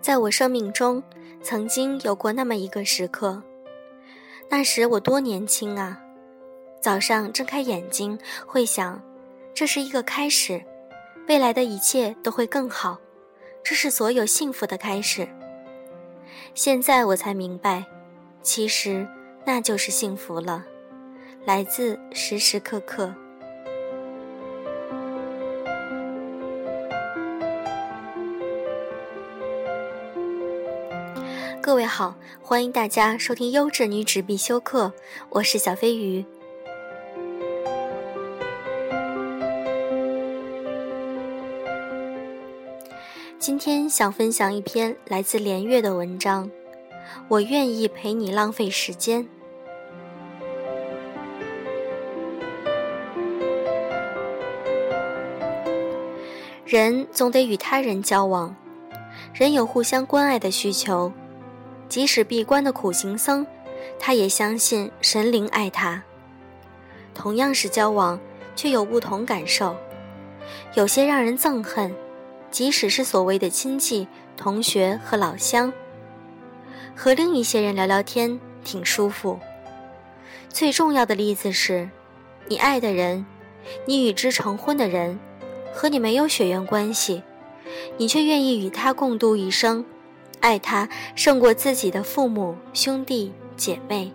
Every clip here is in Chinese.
在我生命中，曾经有过那么一个时刻，那时我多年轻啊！早上睁开眼睛，会想，这是一个开始，未来的一切都会更好，这是所有幸福的开始。现在我才明白，其实那就是幸福了，来自时时刻刻。各位好，欢迎大家收听优质女纸必修课，我是小飞鱼。今天想分享一篇来自连月的文章，我愿意陪你浪费时间。人总得与他人交往，人有互相关爱的需求。即使闭关的苦行僧，他也相信神灵爱他。同样是交往，却有不同感受。有些让人憎恨，即使是所谓的亲戚、同学和老乡。和另一些人聊聊天挺舒服。最重要的例子是，你爱的人，你与之成婚的人，和你没有血缘关系，你却愿意与他共度一生。爱他胜过自己的父母、兄弟姐妹。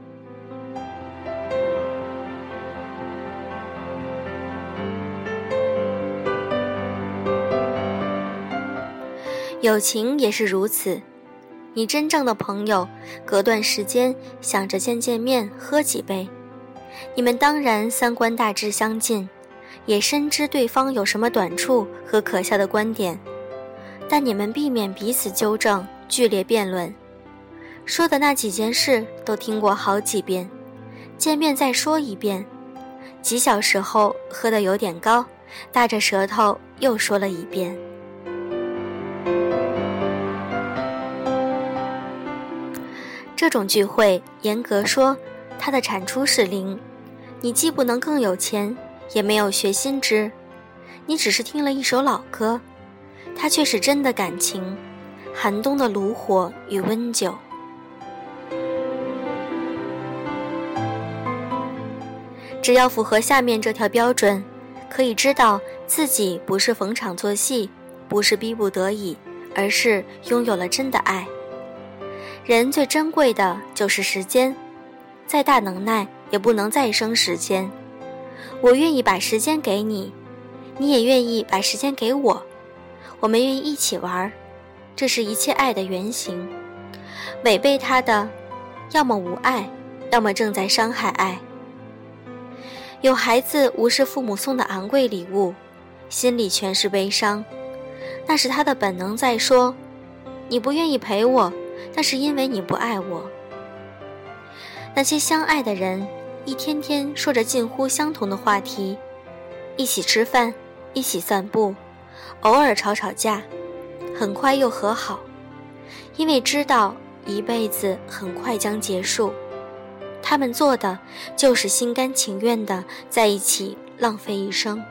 友情也是如此，你真正的朋友，隔段时间想着见见面、喝几杯。你们当然三观大致相近，也深知对方有什么短处和可笑的观点，但你们避免彼此纠正。剧烈辩论，说的那几件事都听过好几遍，见面再说一遍。几小时后喝得有点高，大着舌头又说了一遍。这种聚会，严格说，它的产出是零。你既不能更有钱，也没有学新知，你只是听了一首老歌，它却是真的感情。寒冬的炉火与温酒，只要符合下面这条标准，可以知道自己不是逢场作戏，不是逼不得已，而是拥有了真的爱。人最珍贵的就是时间，再大能耐也不能再生时间。我愿意把时间给你，你也愿意把时间给我，我们愿意一起玩儿。这是一切爱的原型，违背它的，要么无爱，要么正在伤害爱。有孩子无视父母送的昂贵礼物，心里全是悲伤，那是他的本能在说：“你不愿意陪我，那是因为你不爱我。”那些相爱的人，一天天说着近乎相同的话题，一起吃饭，一起散步，偶尔吵吵架。很快又和好，因为知道一辈子很快将结束，他们做的就是心甘情愿的在一起浪费一生。